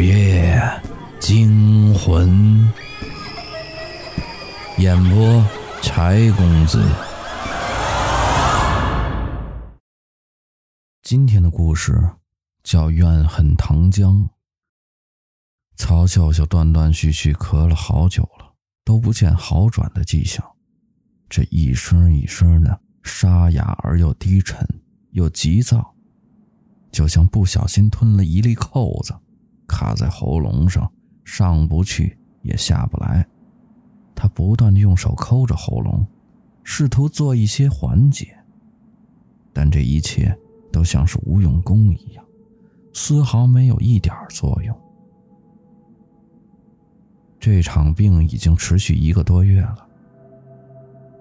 午夜惊魂，演播柴公子。今天的故事叫《怨恨糖浆》。曹秀秀断断续续咳了好久了，都不见好转的迹象。这一声一声的沙哑而又低沉，又急躁，就像不小心吞了一粒扣子。卡在喉咙上，上不去也下不来。他不断的用手抠着喉咙，试图做一些缓解，但这一切都像是无用功一样，丝毫没有一点作用。这场病已经持续一个多月了。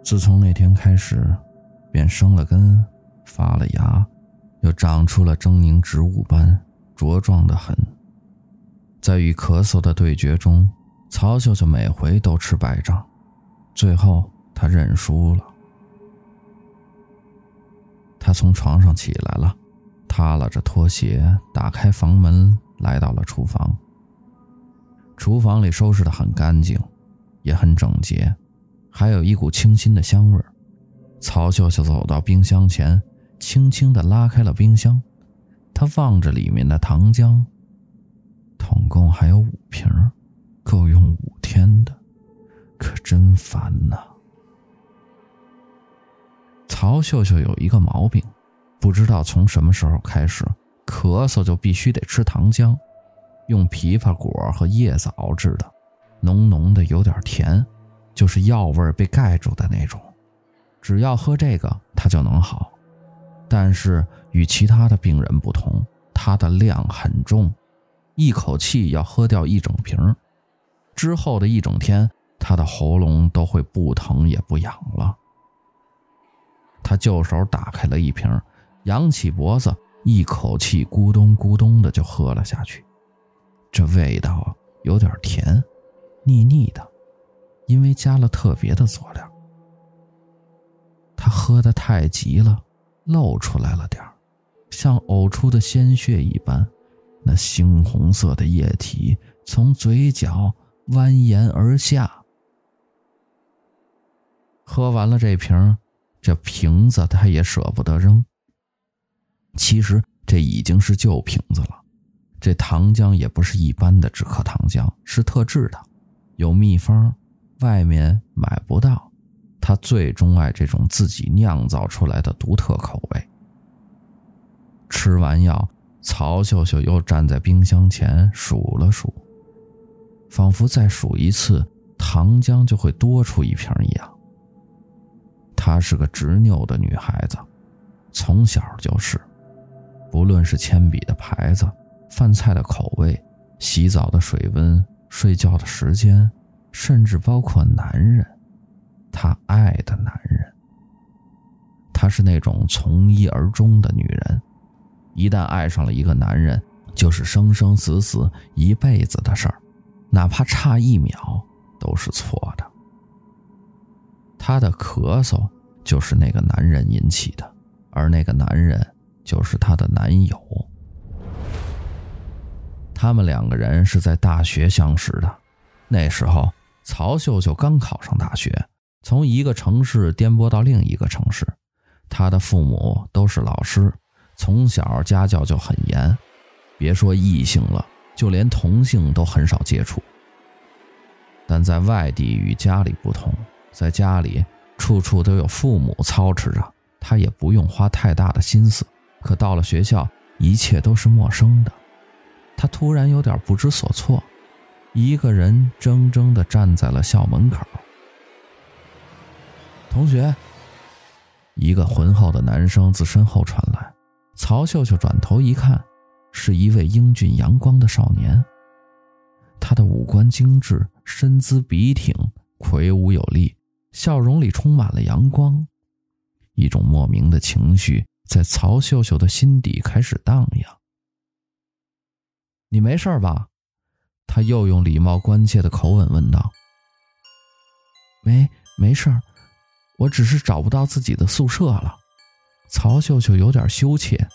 自从那天开始，便生了根，发了芽，又长出了狰狞植物般茁壮的很。在与咳嗽的对决中，曹秀秀每回都吃败仗，最后她认输了。她从床上起来了，踏拉着拖鞋打开房门，来到了厨房。厨房里收拾得很干净，也很整洁，还有一股清新的香味儿。曹秀秀走到冰箱前，轻轻地拉开了冰箱，她望着里面的糖浆。总共还有五瓶，够用五天的，可真烦呐！曹秀秀有一个毛病，不知道从什么时候开始，咳嗽就必须得吃糖浆，用枇杷果和叶子熬制的，浓浓的，有点甜，就是药味被盖住的那种。只要喝这个，他就能好。但是与其他的病人不同，他的量很重。一口气要喝掉一整瓶，之后的一整天，他的喉咙都会不疼也不痒了。他就手打开了一瓶，扬起脖子，一口气咕咚咕咚的就喝了下去。这味道有点甜，腻腻的，因为加了特别的佐料。他喝得太急了，露出来了点，像呕出的鲜血一般。那猩红色的液体从嘴角蜿蜒而下。喝完了这瓶，这瓶子他也舍不得扔。其实这已经是旧瓶子了。这糖浆也不是一般的止咳糖浆，是特制的，有秘方，外面买不到。他最钟爱这种自己酿造出来的独特口味。吃完药。曹秀秀又站在冰箱前数了数，仿佛再数一次，糖浆就会多出一瓶一样。她是个执拗的女孩子，从小就是，不论是铅笔的牌子、饭菜的口味、洗澡的水温、睡觉的时间，甚至包括男人，她爱的男人。她是那种从一而终的女人。一旦爱上了一个男人，就是生生死死一辈子的事儿，哪怕差一秒都是错的。她的咳嗽就是那个男人引起的，而那个男人就是她的男友。他们两个人是在大学相识的，那时候曹秀秀刚考上大学，从一个城市颠簸到另一个城市，她的父母都是老师。从小家教就很严，别说异性了，就连同性都很少接触。但在外地与家里不同，在家里处处都有父母操持着，他也不用花太大的心思。可到了学校，一切都是陌生的，他突然有点不知所措，一个人怔怔地站在了校门口。同学，一个浑厚的男声自身后传来。曹秀秀转头一看，是一位英俊阳光的少年。他的五官精致，身姿笔挺，魁梧有力，笑容里充满了阳光。一种莫名的情绪在曹秀秀的心底开始荡漾。“你没事吧？”他又用礼貌关切的口吻问道。“没，没事，我只是找不到自己的宿舍了。”曹秀秀有点羞怯。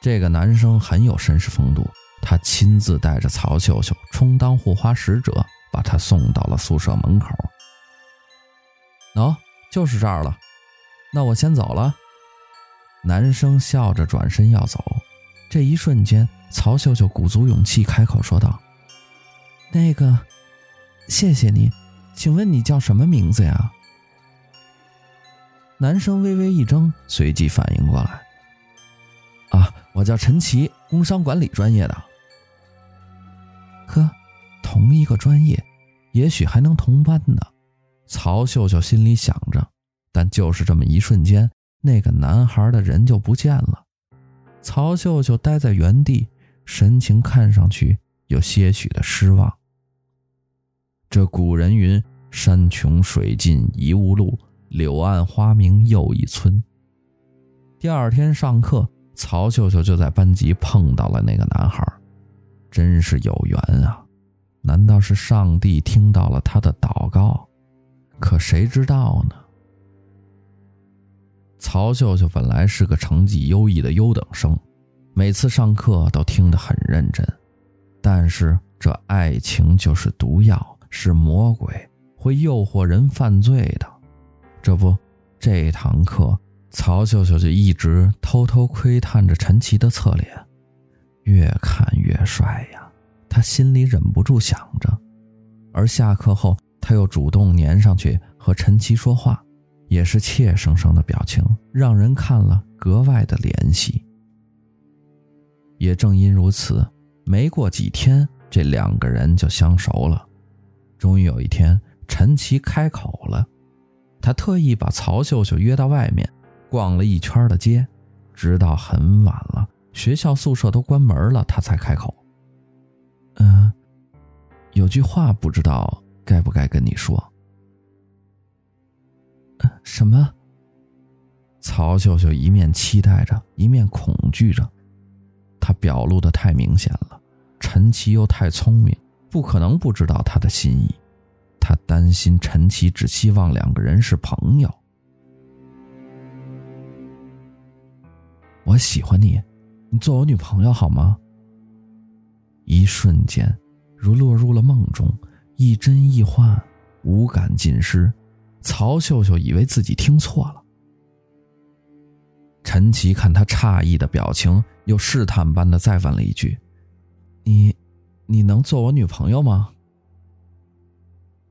这个男生很有绅士风度，他亲自带着曹秀秀充当护花使者，把她送到了宿舍门口。喏，就是这儿了，那我先走了。男生笑着转身要走，这一瞬间，曹秀秀鼓足勇气开口说道：“那个，谢谢你，请问你叫什么名字呀？”男生微微一怔，随即反应过来：“啊，我叫陈奇，工商管理专业的。”呵，同一个专业，也许还能同班呢。曹秀秀心里想着，但就是这么一瞬间，那个男孩的人就不见了。曹秀秀待在原地，神情看上去有些许的失望。这古人云：“山穷水尽疑无路。”柳暗花明又一村。第二天上课，曹秀秀就在班级碰到了那个男孩，真是有缘啊！难道是上帝听到了他的祷告？可谁知道呢？曹秀秀本来是个成绩优异的优等生，每次上课都听得很认真。但是这爱情就是毒药，是魔鬼，会诱惑人犯罪的。这不，这堂课，曹秀秀就一直偷偷窥探着陈奇的侧脸，越看越帅呀，她心里忍不住想着。而下课后，她又主动粘上去和陈奇说话，也是怯生生的表情，让人看了格外的怜惜。也正因如此，没过几天，这两个人就相熟了。终于有一天，陈奇开口了。他特意把曹秀秀约到外面，逛了一圈的街，直到很晚了，学校宿舍都关门了，他才开口：“嗯，有句话不知道该不该跟你说。”“什么？”曹秀秀一面期待着，一面恐惧着，他表露的太明显了，陈奇又太聪明，不可能不知道他的心意。他担心陈奇只希望两个人是朋友。我喜欢你，你做我女朋友好吗？一瞬间，如落入了梦中，亦真亦幻，五感尽失。曹秀秀以为自己听错了。陈奇看他诧异的表情，又试探般的再问了一句：“你，你能做我女朋友吗？”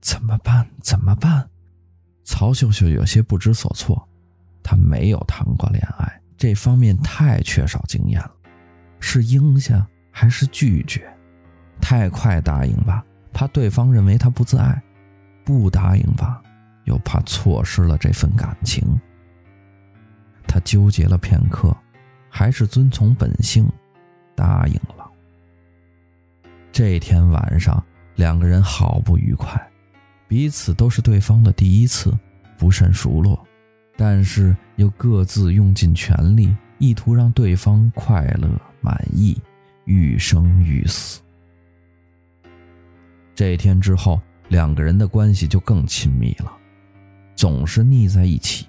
怎么办？怎么办？曹秀秀有些不知所措。她没有谈过恋爱，这方面太缺少经验了。是应下还是拒绝？太快答应吧，怕对方认为她不自爱；不答应吧，又怕错失了这份感情。她纠结了片刻，还是遵从本性，答应了。这天晚上，两个人好不愉快。彼此都是对方的第一次，不甚熟络，但是又各自用尽全力，意图让对方快乐满意，欲生欲死。这一天之后，两个人的关系就更亲密了，总是腻在一起。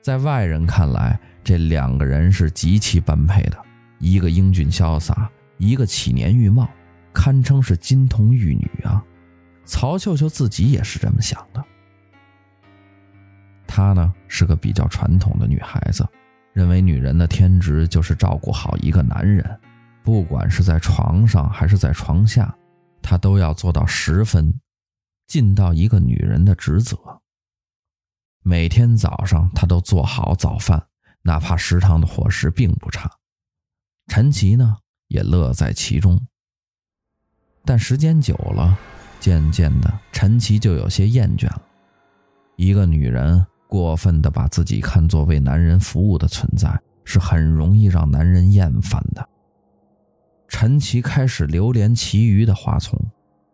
在外人看来，这两个人是极其般配的，一个英俊潇洒，一个起年玉貌，堪称是金童玉女啊。曹秀秀自己也是这么想的。她呢，是个比较传统的女孩子，认为女人的天职就是照顾好一个男人，不管是在床上还是在床下，她都要做到十分，尽到一个女人的职责。每天早上，她都做好早饭，哪怕食堂的伙食并不差。陈奇呢，也乐在其中。但时间久了，渐渐的，陈奇就有些厌倦了。一个女人过分的把自己看作为男人服务的存在，是很容易让男人厌烦的。陈奇开始流连其余的花丛，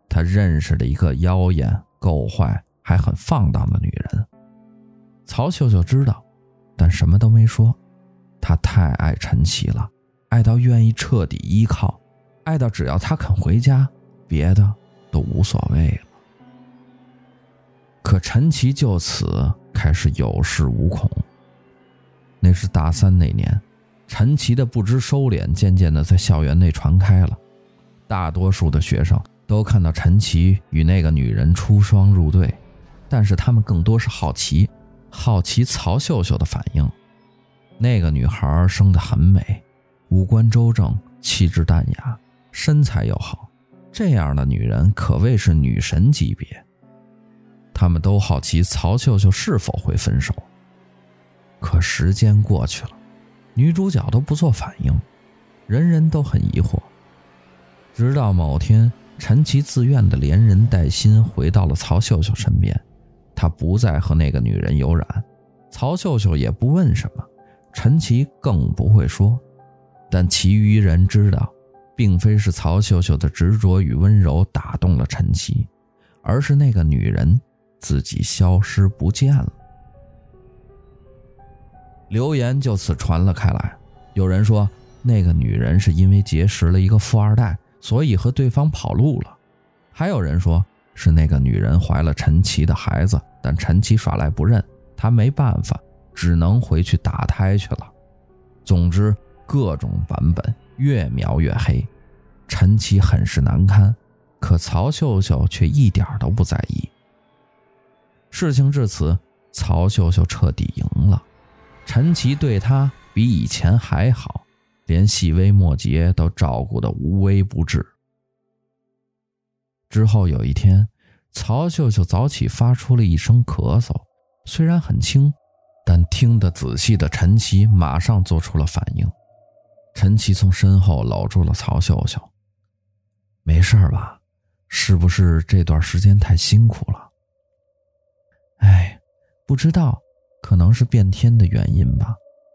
他认识了一个妖艳、够坏还很放荡的女人。曹秀秀知道，但什么都没说。她太爱陈奇了，爱到愿意彻底依靠，爱到只要他肯回家，别的。都无所谓了。可陈奇就此开始有恃无恐。那是大三那年，陈奇的不知收敛渐渐的在校园内传开了，大多数的学生都看到陈奇与那个女人出双入对，但是他们更多是好奇，好奇曹秀秀的反应。那个女孩生得很美，五官周正，气质淡雅，身材又好，这样的女人可谓是女神级别。他们都好奇曹秀秀是否会分手。可时间过去了，女主角都不做反应，人人都很疑惑。直到某天，陈奇自愿的连人带心回到了曹秀秀身边，他不再和那个女人有染，曹秀秀也不问什么，陈奇更不会说。但其余人知道，并非是曹秀秀的执着与温柔打动了陈奇，而是那个女人。自己消失不见了，流言就此传了开来。有人说，那个女人是因为结识了一个富二代，所以和对方跑路了；还有人说是那个女人怀了陈奇的孩子，但陈奇耍赖不认，他没办法，只能回去打胎去了。总之，各种版本越描越黑，陈奇很是难堪，可曹秀秀却一点都不在意。事情至此，曹秀秀彻底赢了。陈奇对她比以前还好，连细微末节都照顾得无微不至。之后有一天，曹秀秀早起发出了一声咳嗽，虽然很轻，但听得仔细的陈奇马上做出了反应。陈奇从身后搂住了曹秀秀：“没事吧？是不是这段时间太辛苦了？”哎，不知道，可能是变天的原因吧。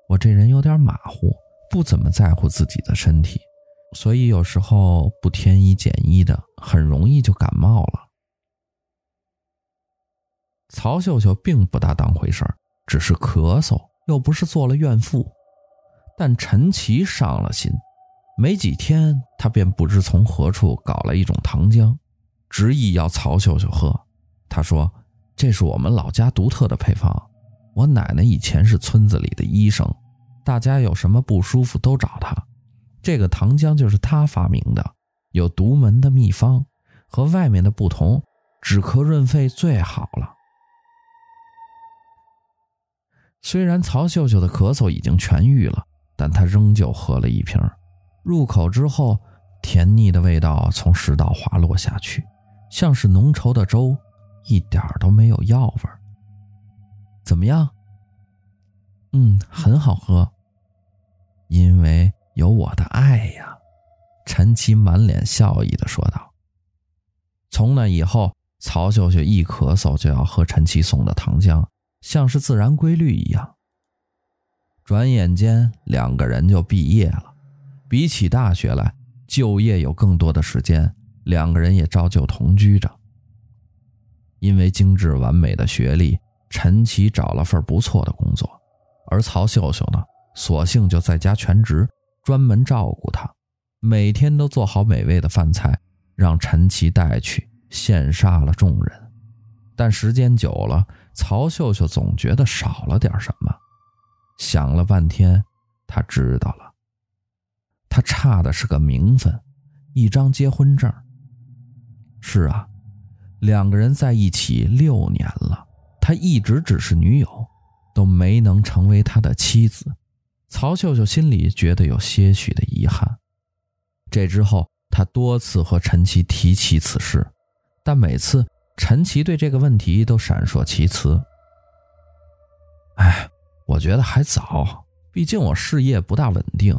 我这人有点马虎，不怎么在乎自己的身体，所以有时候不添衣减衣的，很容易就感冒了。曹秀秀并不大当回事儿，只是咳嗽，又不是做了怨妇。但陈奇上了心，没几天，他便不知从何处搞了一种糖浆，执意要曹秀秀喝。他说。这是我们老家独特的配方。我奶奶以前是村子里的医生，大家有什么不舒服都找她。这个糖浆就是她发明的，有独门的秘方，和外面的不同，止咳润肺最好了。虽然曹秀秀的咳嗽已经痊愈了，但他仍旧喝了一瓶。入口之后，甜腻的味道从食道滑落下去，像是浓稠的粥。一点都没有药味，怎么样？嗯，很好喝，因为有我的爱呀。陈奇满脸笑意地说道。从那以后，曹秀秀一咳嗽就要喝陈奇送的糖浆，像是自然规律一样。转眼间，两个人就毕业了。比起大学来，就业有更多的时间，两个人也照旧同居着。因为精致完美的学历，陈奇找了份不错的工作，而曹秀秀呢，索性就在家全职，专门照顾他，每天都做好美味的饭菜，让陈奇带去，羡煞了众人。但时间久了，曹秀秀总觉得少了点什么，想了半天，他知道了，他差的是个名分，一张结婚证。是啊。两个人在一起六年了，他一直只是女友，都没能成为他的妻子。曹秀秀心里觉得有些许的遗憾。这之后，他多次和陈奇提起此事，但每次陈奇对这个问题都闪烁其词。哎，我觉得还早，毕竟我事业不大稳定，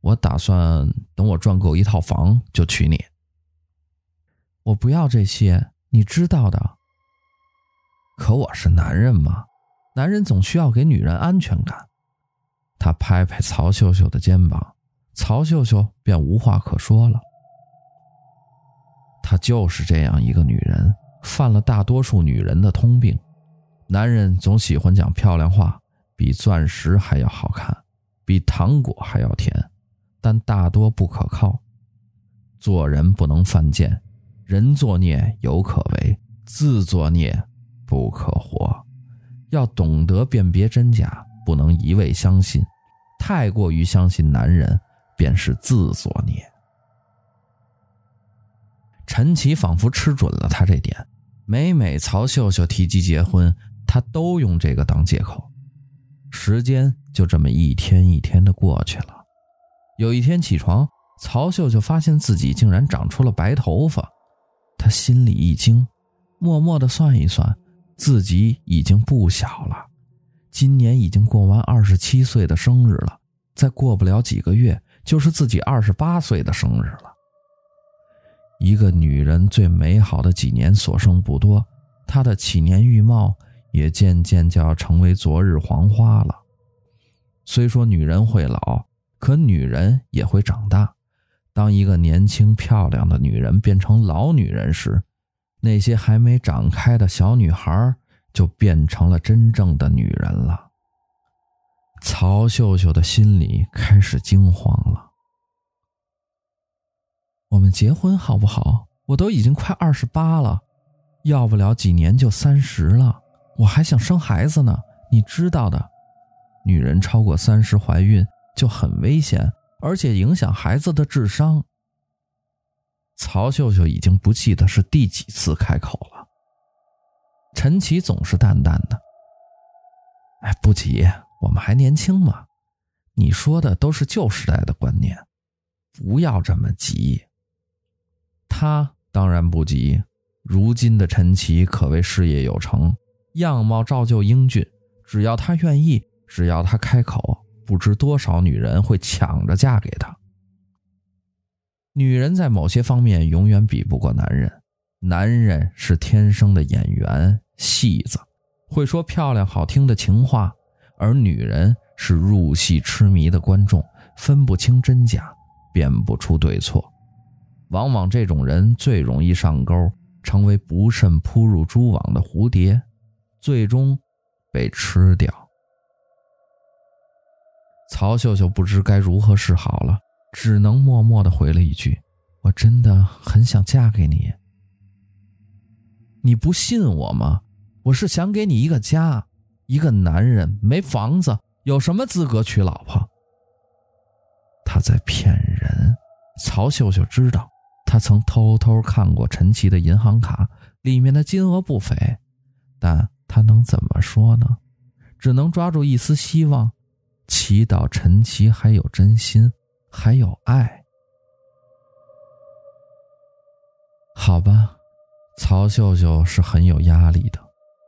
我打算等我赚够一套房就娶你。我不要这些。你知道的，可我是男人嘛，男人总需要给女人安全感。他拍拍曹秀秀的肩膀，曹秀秀便无话可说了。她就是这样一个女人，犯了大多数女人的通病。男人总喜欢讲漂亮话，比钻石还要好看，比糖果还要甜，但大多不可靠。做人不能犯贱。人作孽犹可为，自作孽不可活。要懂得辨别真假，不能一味相信。太过于相信男人，便是自作孽。陈奇仿佛吃准了他这点，每每曹秀秀提及结婚，他都用这个当借口。时间就这么一天一天的过去了。有一天起床，曹秀秀发现自己竟然长出了白头发，她心里一惊，默默的算一算，自己已经不小了。今年已经过完二十七岁的生日了，再过不了几个月，就是自己二十八岁的生日了。一个女人最美好的几年所剩不多，她的起年玉貌也渐渐就要成为昨日黄花了。虽说女人会老，可女人也会长大。当一个年轻漂亮的女人变成老女人时，那些还没长开的小女孩就变成了真正的女人了。曹秀秀的心里开始惊慌了。我们结婚好不好？我都已经快二十八了，要不了几年就三十了，我还想生孩子呢。你知道的，女人超过三十怀孕就很危险，而且影响孩子的智商。曹秀秀已经不记得是第几次开口了。陈奇总是淡淡的：“哎，不急，我们还年轻嘛。你说的都是旧时代的观念，不要这么急。”他当然不急。如今的陈奇可谓事业有成，样貌照旧英俊。只要他愿意，只要他开口，不知多少女人会抢着嫁给他。女人在某些方面永远比不过男人，男人是天生的演员。戏子会说漂亮好听的情话，而女人是入戏痴迷的观众，分不清真假，辨不出对错。往往这种人最容易上钩，成为不慎扑入蛛网的蝴蝶，最终被吃掉。曹秀秀不知该如何是好了，只能默默地回了一句：“我真的很想嫁给你。”你不信我吗？我是想给你一个家，一个男人没房子，有什么资格娶老婆？他在骗人。曹秀秀知道，他曾偷偷看过陈奇的银行卡，里面的金额不菲，但他能怎么说呢？只能抓住一丝希望，祈祷陈奇还有真心，还有爱。好吧，曹秀秀是很有压力的。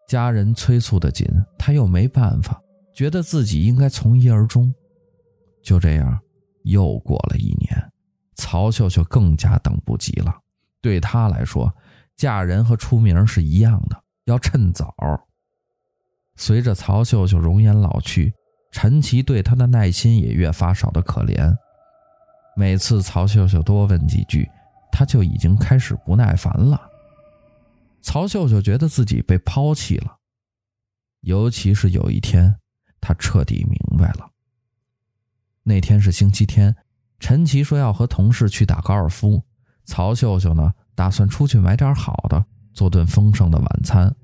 家人催促的紧，他又没办法，觉得自己应该从一而终。就这样，又过了一年，曹秀秀更加等不及了。对他来说，嫁人和出名是一样的，要趁早。随着曹秀秀容颜老去，陈奇对她的耐心也越发少得可怜。每次曹秀秀多问几句，他就已经开始不耐烦了。曹秀秀觉得自己被抛弃了，尤其是有一天，她彻底明白了。那天是星期天，陈奇说要和同事去打高尔夫，曹秀秀呢，打算出去买点好的，做顿丰盛的晚餐。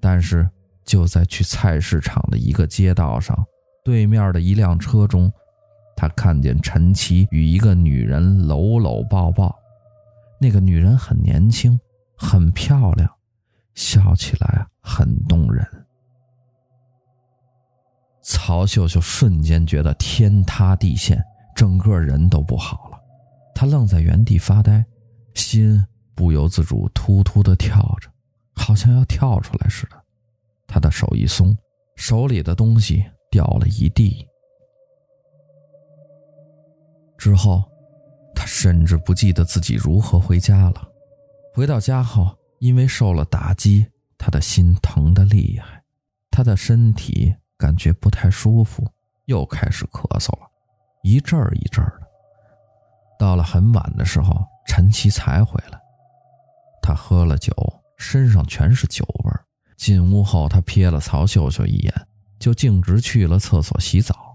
但是就在去菜市场的一个街道上，对面的一辆车中，他看见陈奇与一个女人搂搂抱抱，那个女人很年轻。很漂亮，笑起来很动人。曹秀秀瞬间觉得天塌地陷，整个人都不好了。她愣在原地发呆，心不由自主突突的跳着，好像要跳出来似的。他的手一松，手里的东西掉了一地。之后，他甚至不记得自己如何回家了。回到家后，因为受了打击，他的心疼得厉害，他的身体感觉不太舒服，又开始咳嗽了，一阵儿一阵儿的。到了很晚的时候，陈奇才回来。他喝了酒，身上全是酒味儿。进屋后，他瞥了曹秀秀一眼，就径直去了厕所洗澡。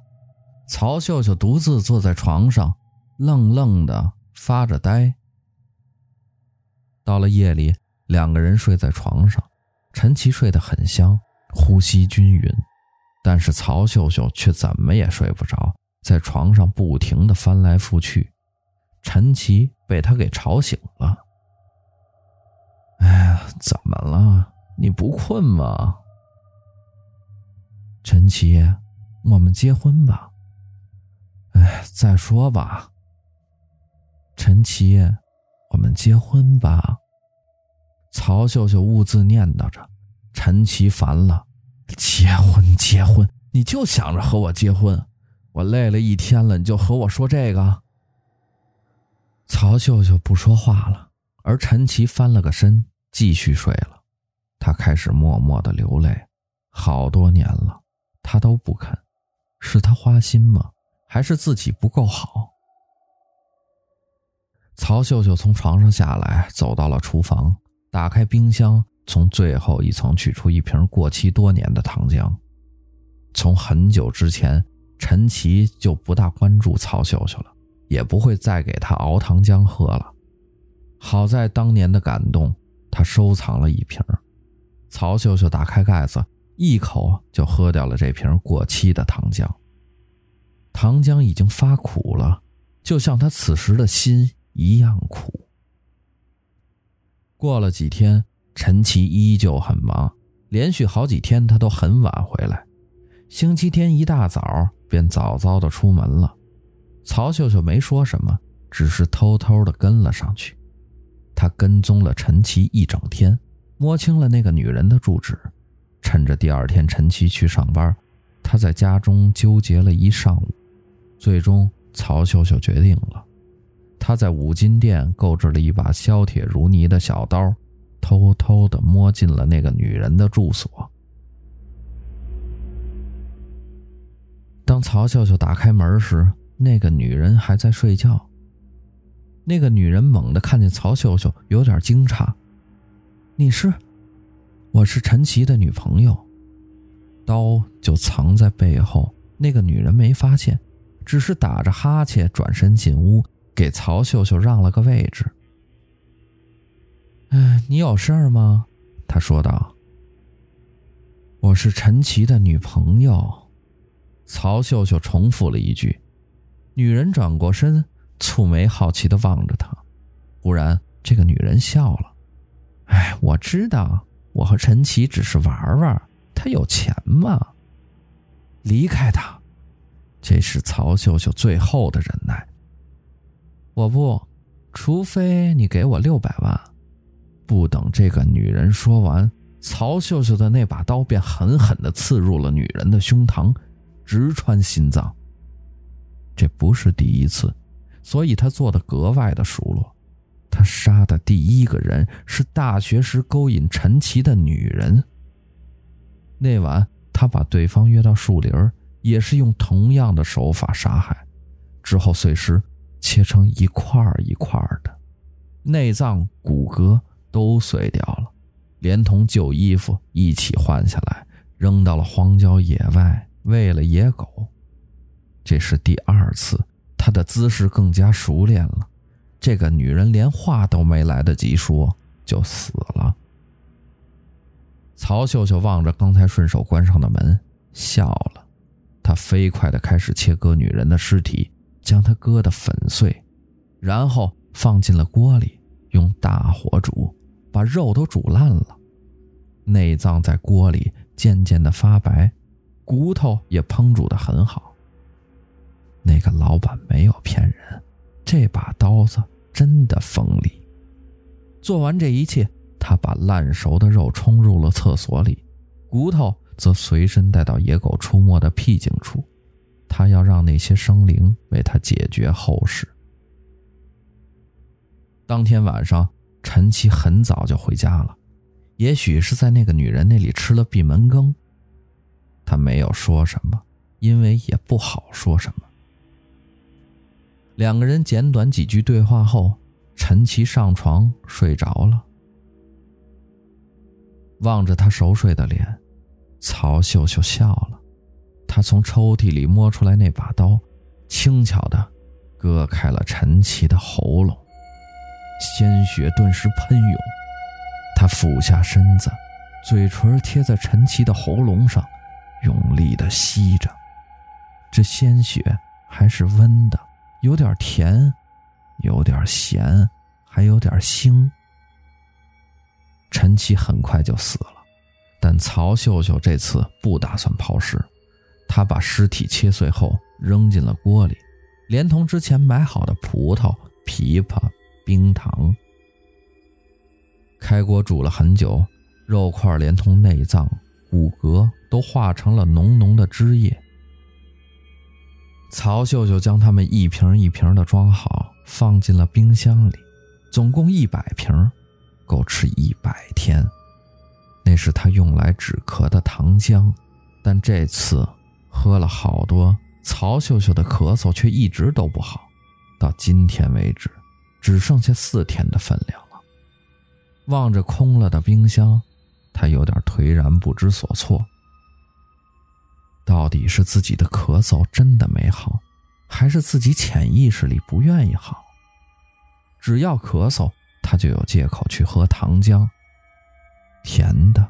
曹秀秀独自坐在床上，愣愣的发着呆。到了夜里，两个人睡在床上，陈奇睡得很香，呼吸均匀，但是曹秀秀却怎么也睡不着，在床上不停地翻来覆去。陈奇被他给吵醒了。哎呀，怎么了？你不困吗？陈奇，我们结婚吧。哎，再说吧。陈奇，我们结婚吧。曹秀秀兀自念叨着。陈奇烦了，结婚，结婚，你就想着和我结婚。我累了一天了，你就和我说这个。曹秀秀不说话了，而陈奇翻了个身，继续睡了。他开始默默的流泪，好多年了，他都不肯。是他花心吗？还是自己不够好？曹秀秀从床上下来，走到了厨房，打开冰箱，从最后一层取出一瓶过期多年的糖浆。从很久之前，陈奇就不大关注曹秀秀了。也不会再给他熬糖浆喝了。好在当年的感动，他收藏了一瓶。曹秀秀打开盖子，一口就喝掉了这瓶过期的糖浆。糖浆已经发苦了，就像他此时的心一样苦。过了几天，陈奇依旧很忙，连续好几天他都很晚回来。星期天一大早便早早的出门了。曹秀秀没说什么，只是偷偷的跟了上去。他跟踪了陈奇一整天，摸清了那个女人的住址。趁着第二天晨曦去上班，他在家中纠结了一上午。最终，曹秀秀决定了，他在五金店购置了一把削铁如泥的小刀，偷偷的摸进了那个女人的住所。当曹秀秀打开门时，那个女人还在睡觉。那个女人猛地看见曹秀秀，有点惊诧：“你是？我是陈奇的女朋友。”刀就藏在背后，那个女人没发现，只是打着哈欠转身进屋，给曹秀秀让了个位置。“哎，你有事儿吗？”她说道。“我是陈奇的女朋友。”曹秀秀重复了一句。女人转过身，蹙眉好奇地望着他。忽然，这个女人笑了：“哎，我知道，我和陈奇只是玩玩。他有钱吗？离开他。”这是曹秀秀最后的忍耐。我不，除非你给我六百万。不等这个女人说完，曹秀秀的那把刀便狠狠的刺入了女人的胸膛，直穿心脏。这不是第一次，所以他做的格外的熟络。他杀的第一个人是大学时勾引陈奇的女人。那晚，他把对方约到树林，也是用同样的手法杀害。之后碎尸，切成一块一块的，内脏骨骼都碎掉了，连同旧衣服一起换下来，扔到了荒郊野外，喂了野狗。这是第二次，他的姿势更加熟练了。这个女人连话都没来得及说，就死了。曹秀秀望着刚才顺手关上的门，笑了。她飞快地开始切割女人的尸体，将她割得粉碎，然后放进了锅里，用大火煮，把肉都煮烂了。内脏在锅里渐渐地发白，骨头也烹煮得很好。那个老板没有骗人，这把刀子真的锋利。做完这一切，他把烂熟的肉冲入了厕所里，骨头则随身带到野狗出没的僻静处。他要让那些生灵为他解决后事。当天晚上，陈奇很早就回家了，也许是在那个女人那里吃了闭门羹。他没有说什么，因为也不好说什么。两个人简短几句对话后，陈奇上床睡着了。望着他熟睡的脸，曹秀秀笑了。她从抽屉里摸出来那把刀，轻巧地割开了陈奇的喉咙，鲜血顿时喷涌。她俯下身子，嘴唇贴在陈奇的喉咙上，用力地吸着，这鲜血。还是温的，有点甜，有点咸，还有点腥。陈奇很快就死了，但曹秀秀这次不打算抛尸，她把尸体切碎后扔进了锅里，连同之前买好的葡萄、枇杷、冰糖。开锅煮了很久，肉块连同内脏、骨骼都化成了浓浓的汁液。曹秀秀将它们一瓶一瓶的装好，放进了冰箱里，总共一百瓶，够吃一百天。那是她用来止咳的糖浆，但这次喝了好多，曹秀秀的咳嗽却一直都不好，到今天为止，只剩下四天的分量了。望着空了的冰箱，他有点颓然不知所措。到底是自己的咳嗽真的没好，还是自己潜意识里不愿意好？只要咳嗽，他就有借口去喝糖浆。甜的，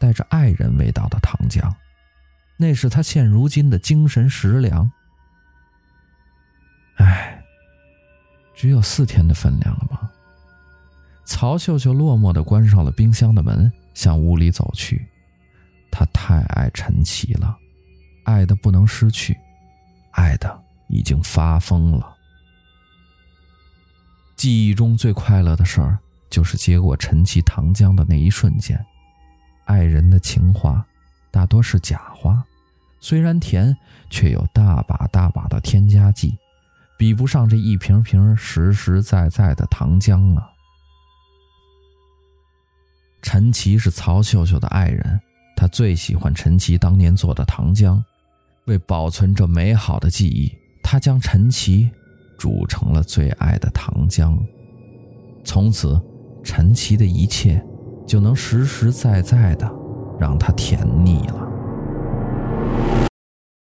带着爱人味道的糖浆，那是他现如今的精神食粮。唉，只有四天的分量了吗？曹秀秀落寞地关上了冰箱的门，向屋里走去。她太爱陈奇了，爱的不能失去，爱的已经发疯了。记忆中最快乐的事儿，就是接过陈奇糖浆的那一瞬间。爱人的情话，大多是假话，虽然甜，却有大把大把的添加剂，比不上这一瓶瓶实实在在的糖浆啊。陈奇是曹秀秀的爱人，他最喜欢陈奇当年做的糖浆。为保存这美好的记忆，他将陈琦煮成了最爱的糖浆。从此，陈琦的一切就能实实在在的让他甜腻了。